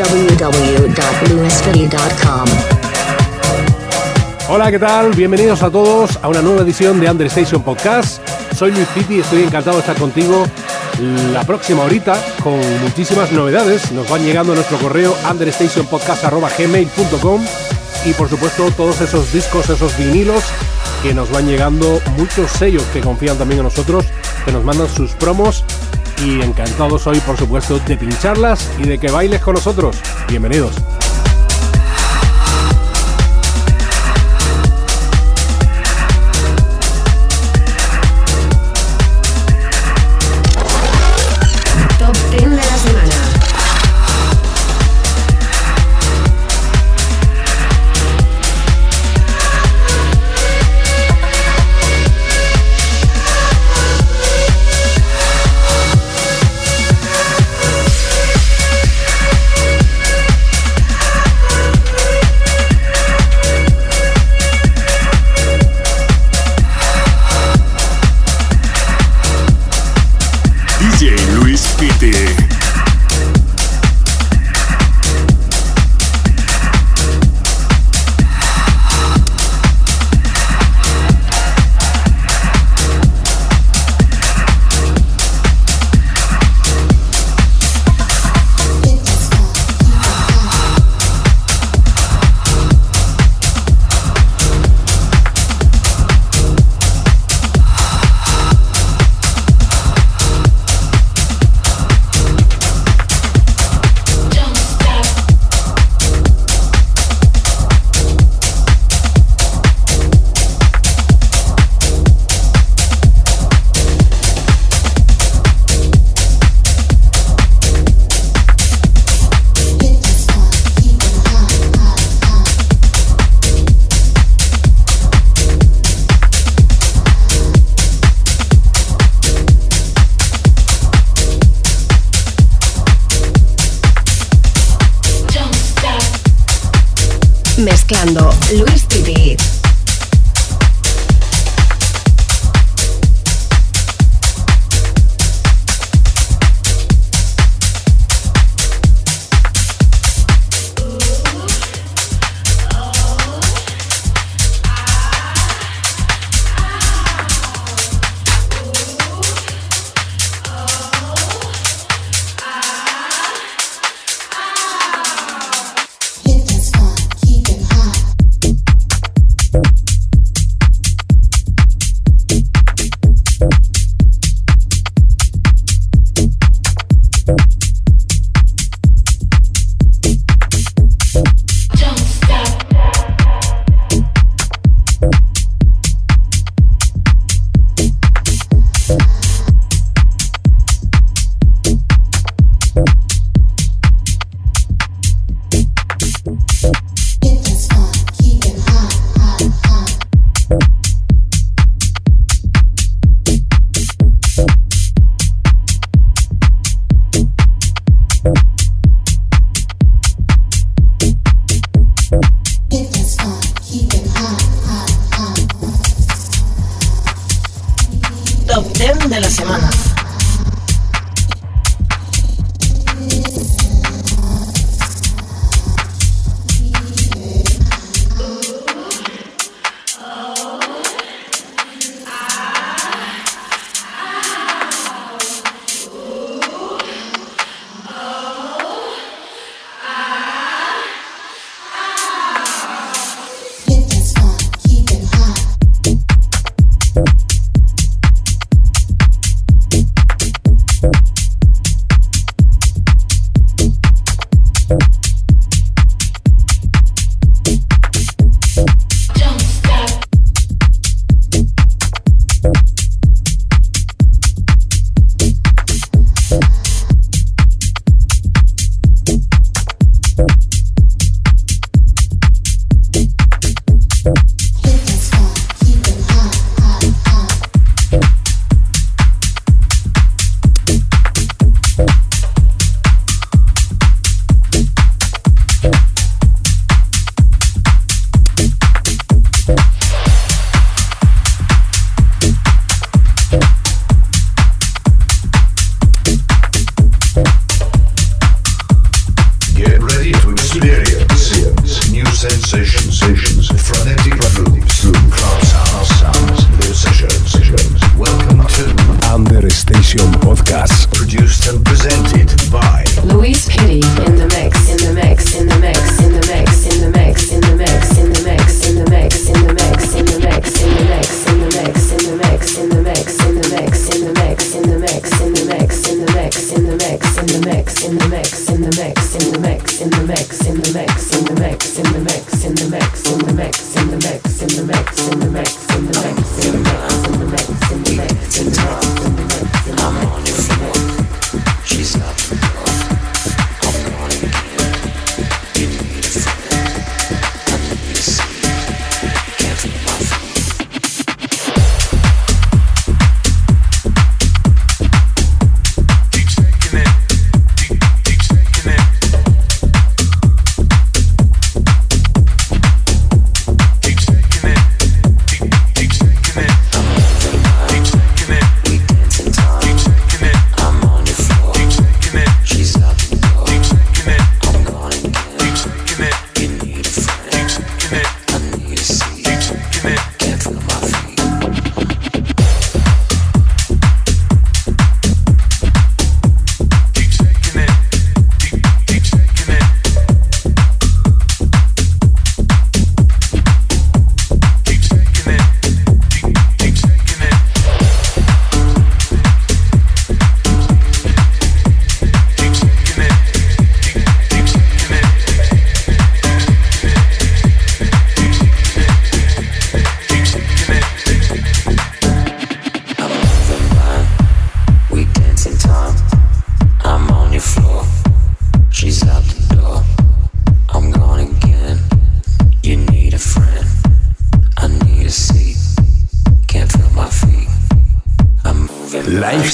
www.lewisfitty.com. Hola, ¿qué tal? Bienvenidos a todos a una nueva edición de Understation Podcast. Soy Luis Pitti y estoy encantado de estar contigo la próxima horita con muchísimas novedades. Nos van llegando a nuestro correo understationpodcast.gmail.com y por supuesto todos esos discos, esos vinilos que nos van llegando, muchos sellos que confían también en nosotros, que nos mandan sus promos y encantados hoy por supuesto de pincharlas y de que bailes con nosotros. Bienvenidos.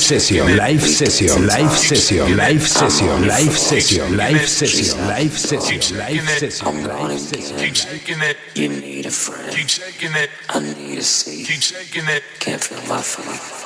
Session, live session, live session, live session, live session, live session, live session, live session. I'm gonna keep shaking it. You need a friend. Keep shaking it. I need a seat. Keep shaking it. Can't feel my feet.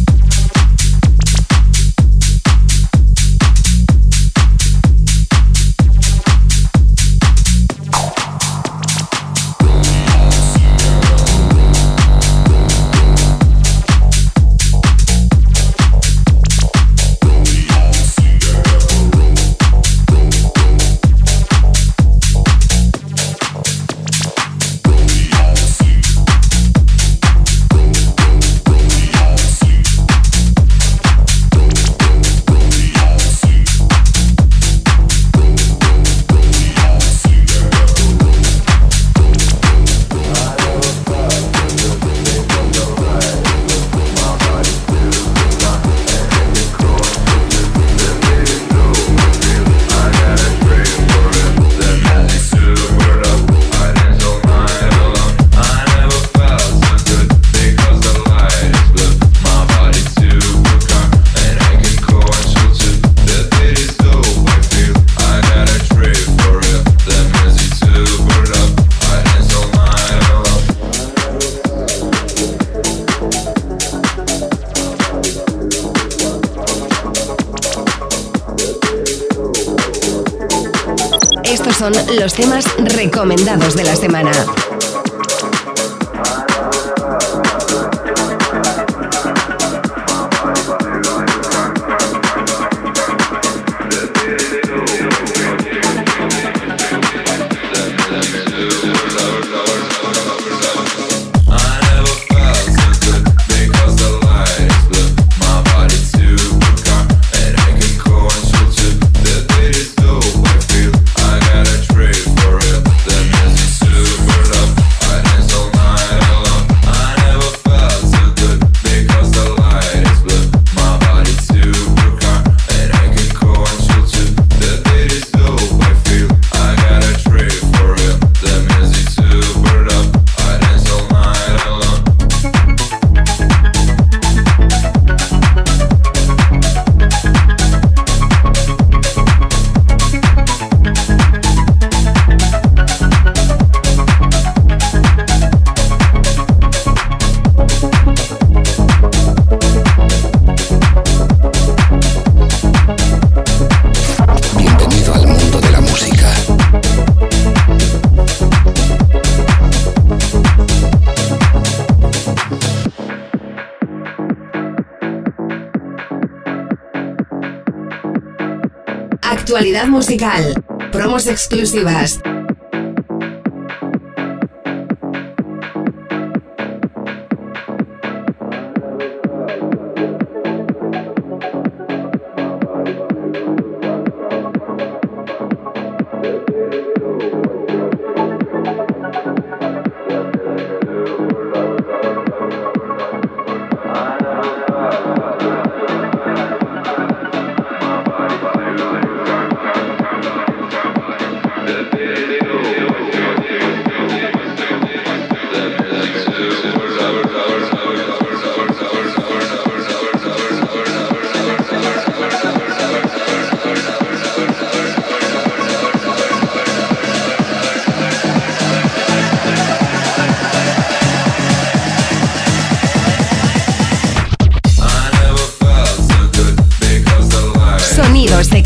Musical. Promos exclusivas.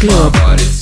club.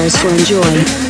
hours to enjoy.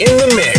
in the mix.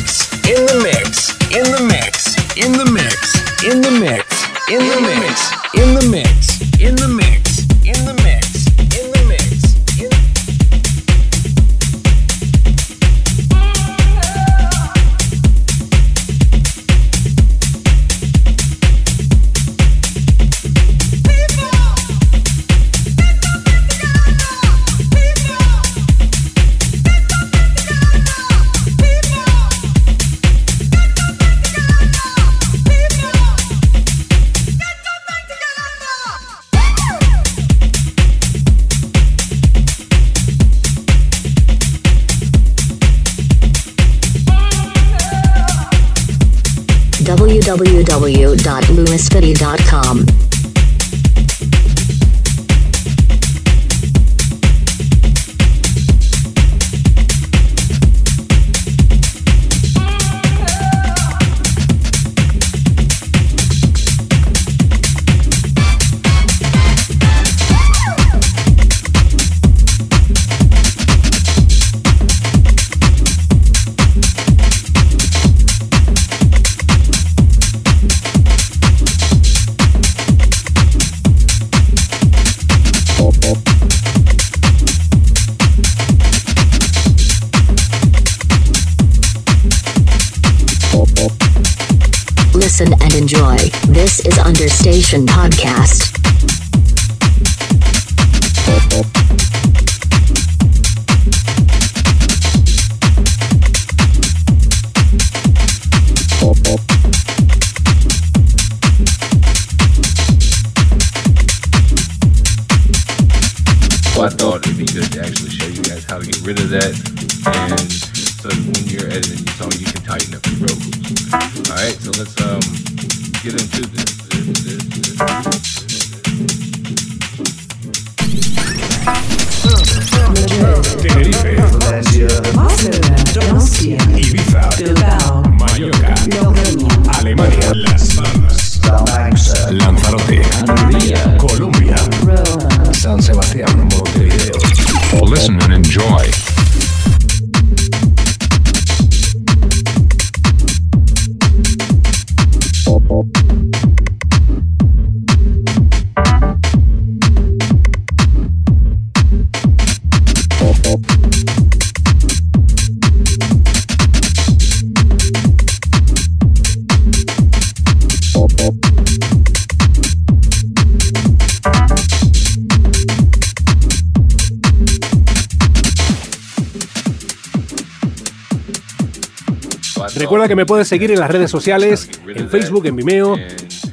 Me puedes seguir en las redes sociales, en Facebook, en Vimeo,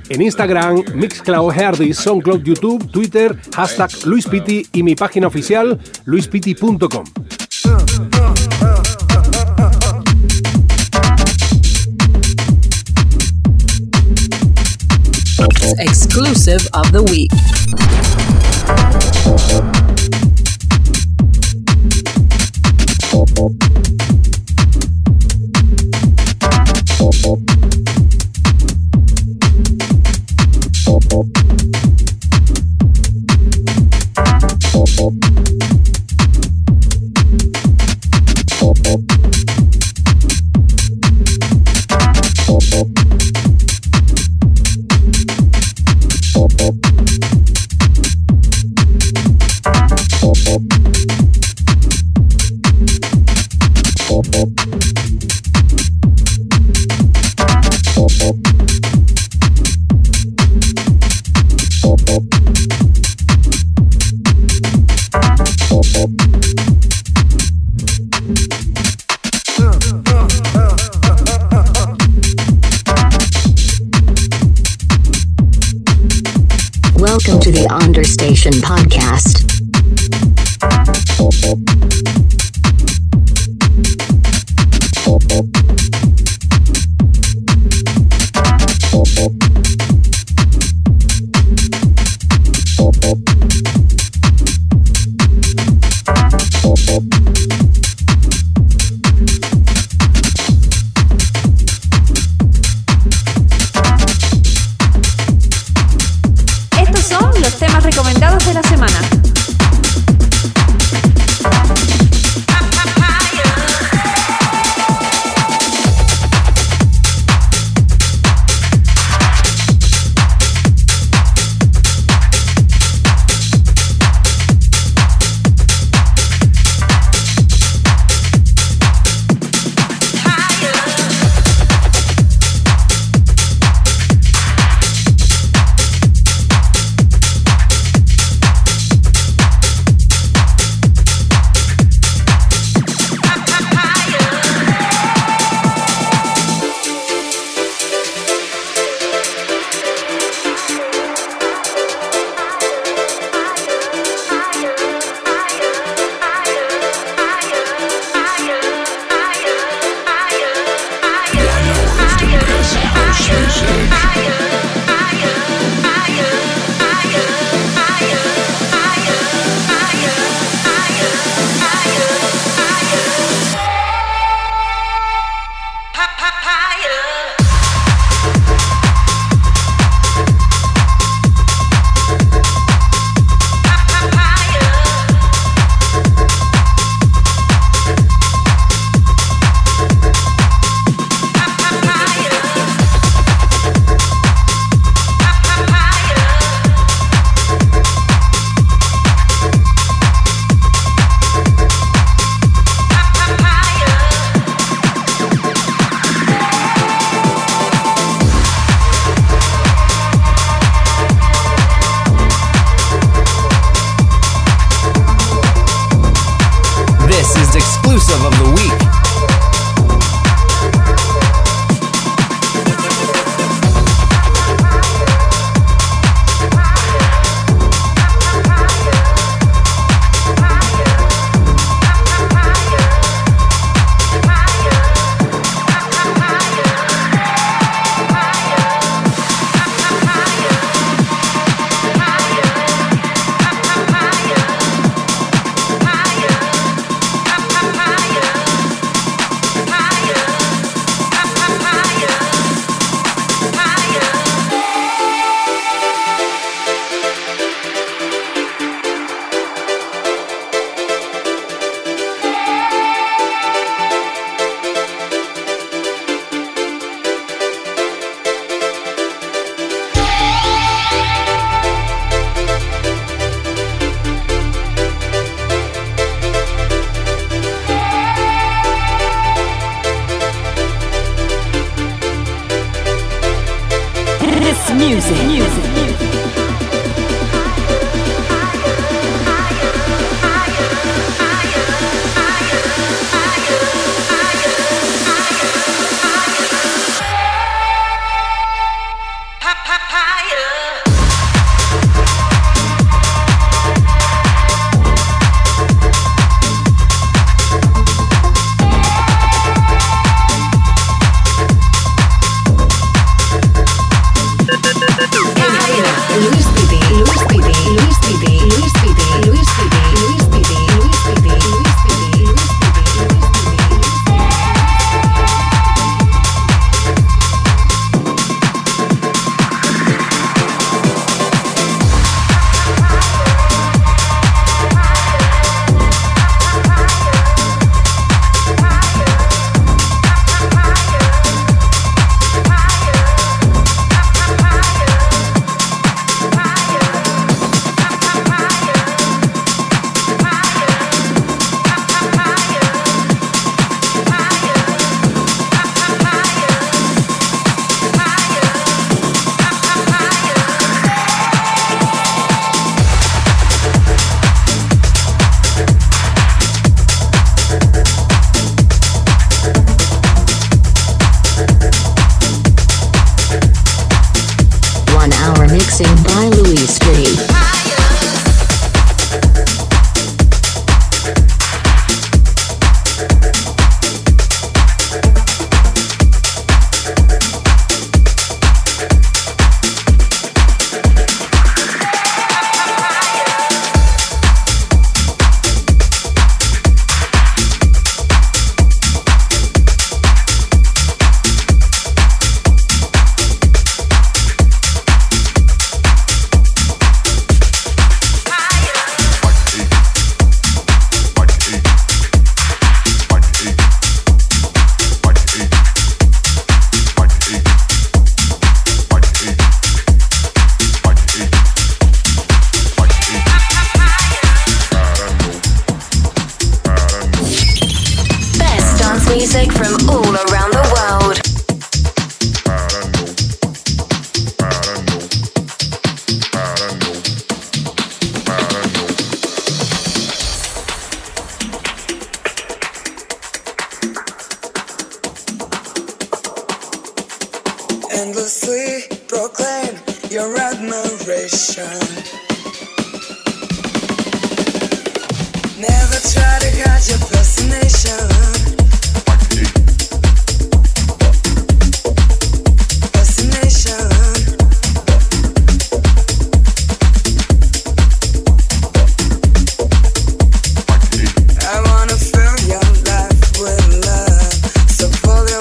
en Instagram, Mixcloud, Herdy, SoundCloud, YouTube, Twitter, hashtag LuisPiti y mi página oficial luispiti.com. Exclusive of the week.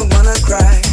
wanna cry.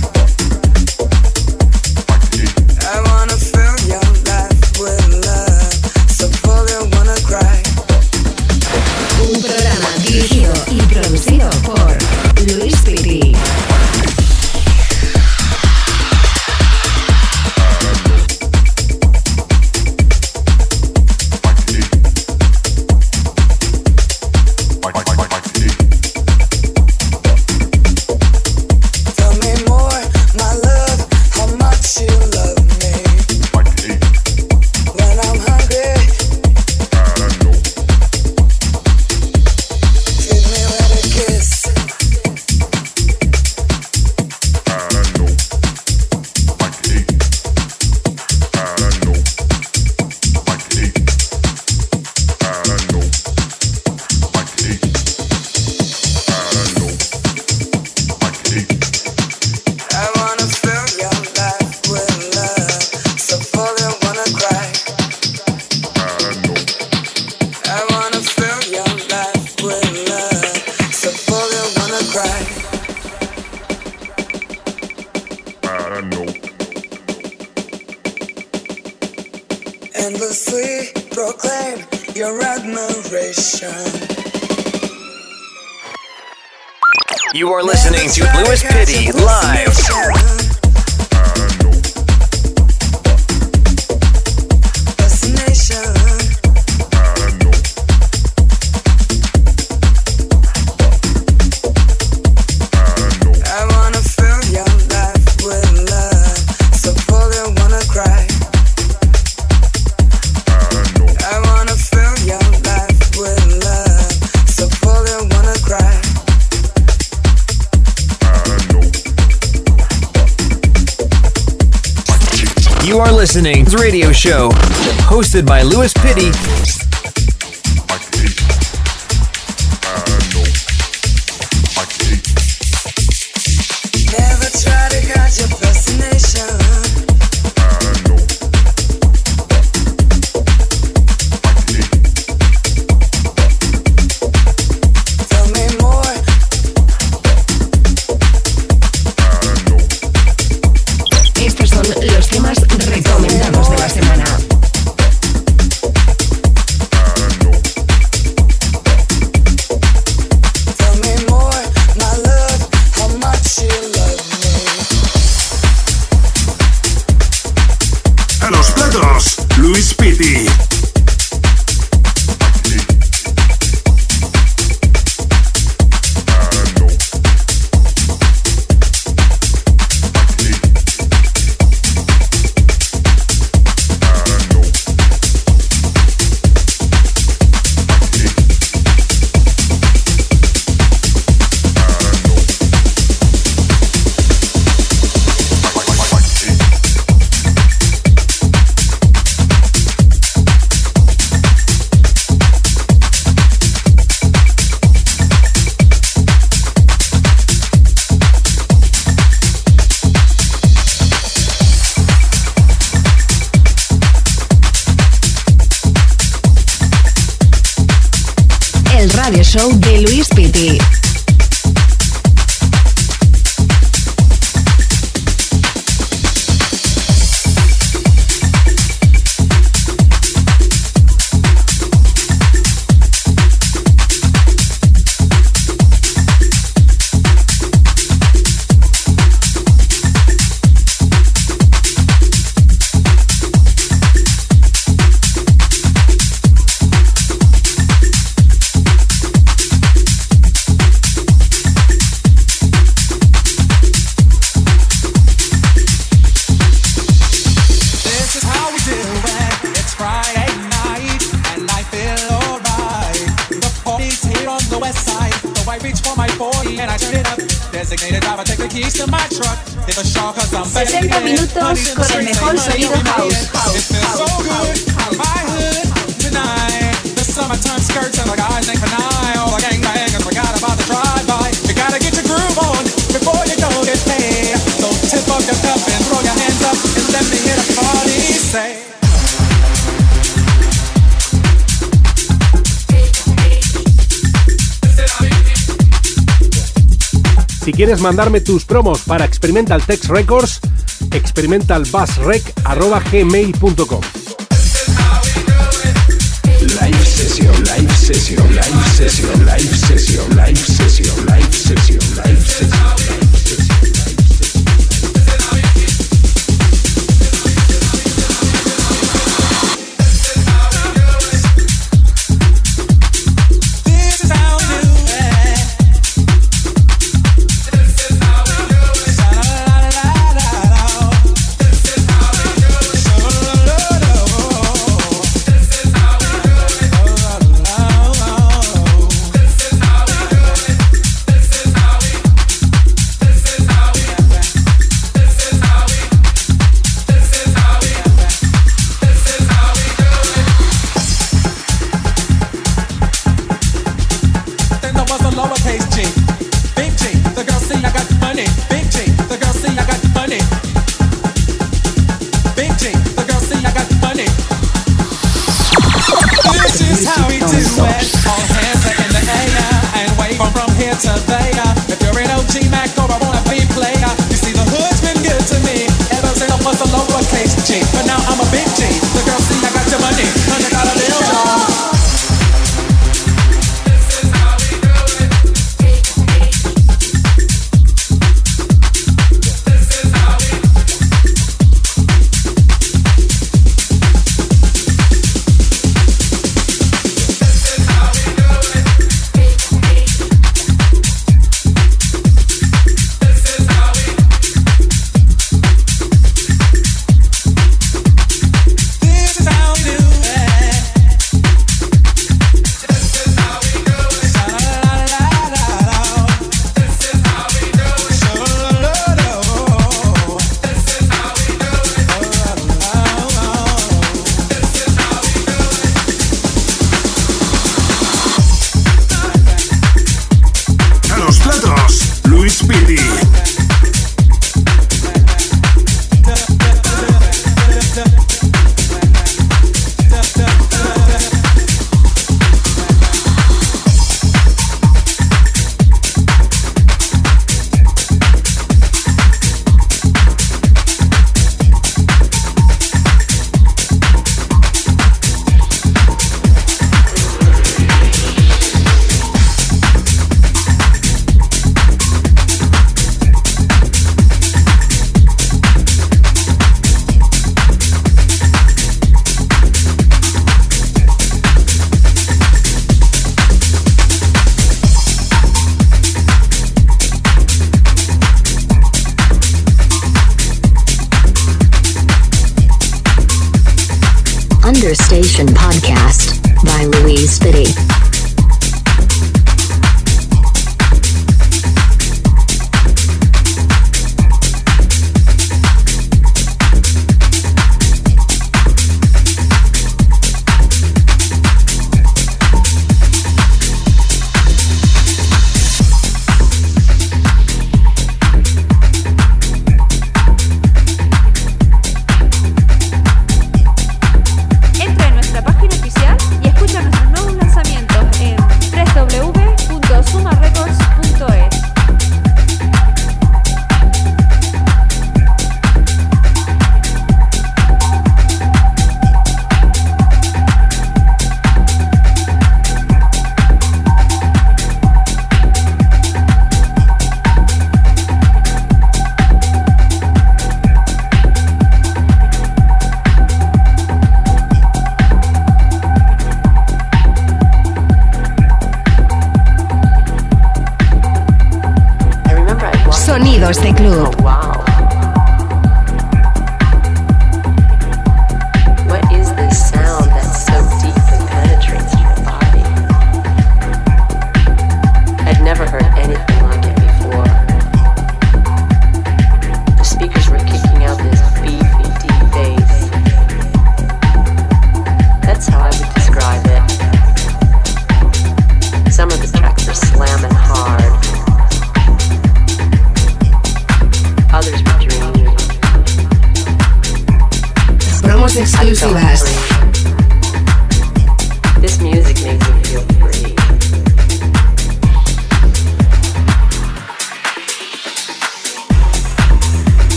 Radio show, hosted by Lewis Pitty mandarme tus promos para Experimental Text Records, experimentalbassrec.gmail.com live session, live session, live session,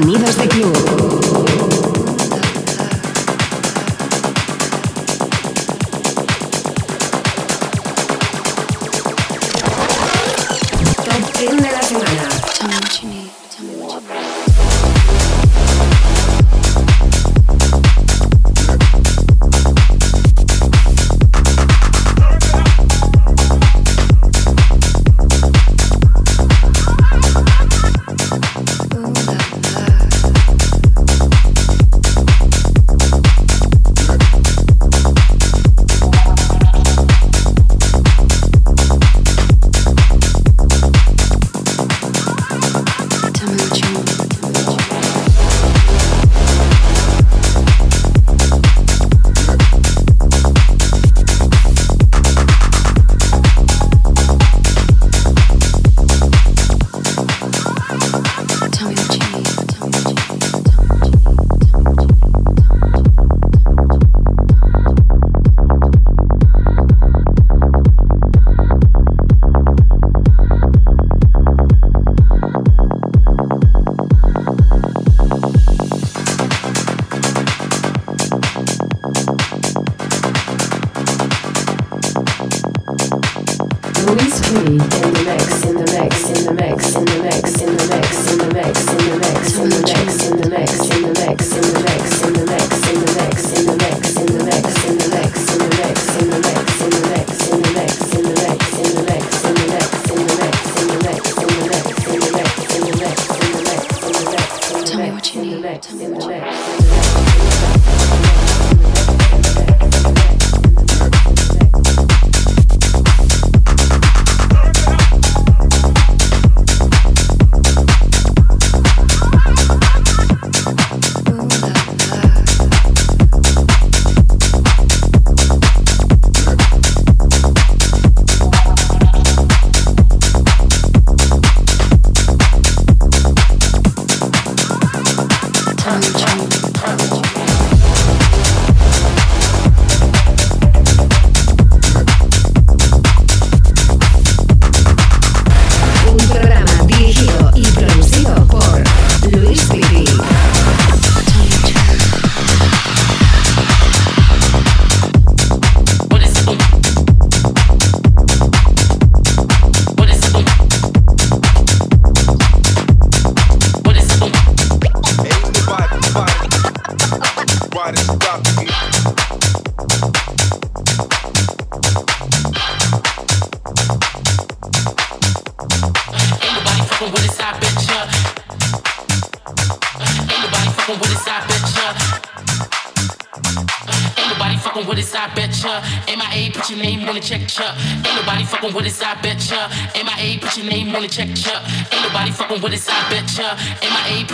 Sonidos de Club.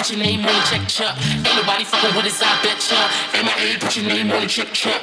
put your name on the check, check. Ain't nobody fucking with us, I bet ya. MIA, put your name on the check, check.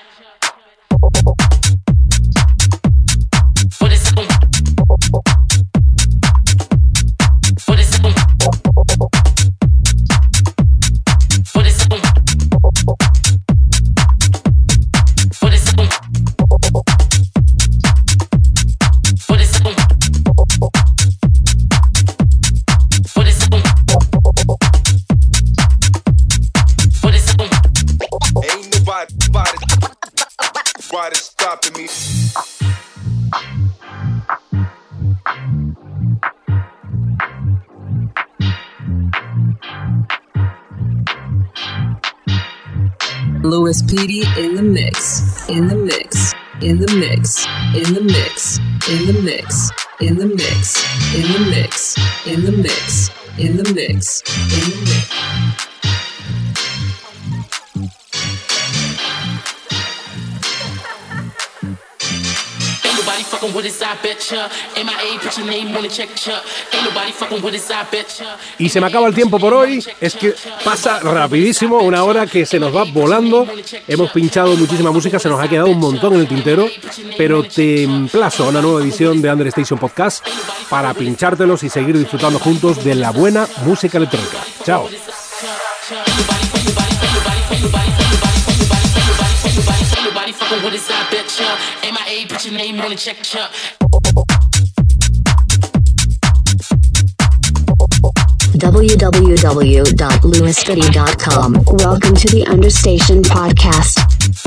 Louis Petey in the mix, in the mix, in the mix, in the mix, in the mix, in the mix, in the mix, in the mix, in the mix, in the mix. Y se me acaba el tiempo por hoy. Es que pasa rapidísimo, una hora que se nos va volando. Hemos pinchado muchísima música, se nos ha quedado un montón en el tintero. Pero te emplazo a una nueva edición de Under Station Podcast para pinchártelos y seguir disfrutando juntos de la buena música electrónica. Chao. What is up, bitch? Am I a bitch? Your name on the check, chuck. www.lewisfitty.com. Welcome to the Understation Podcast.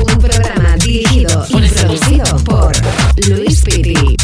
Un programa dirigido y producido por Luis Piri.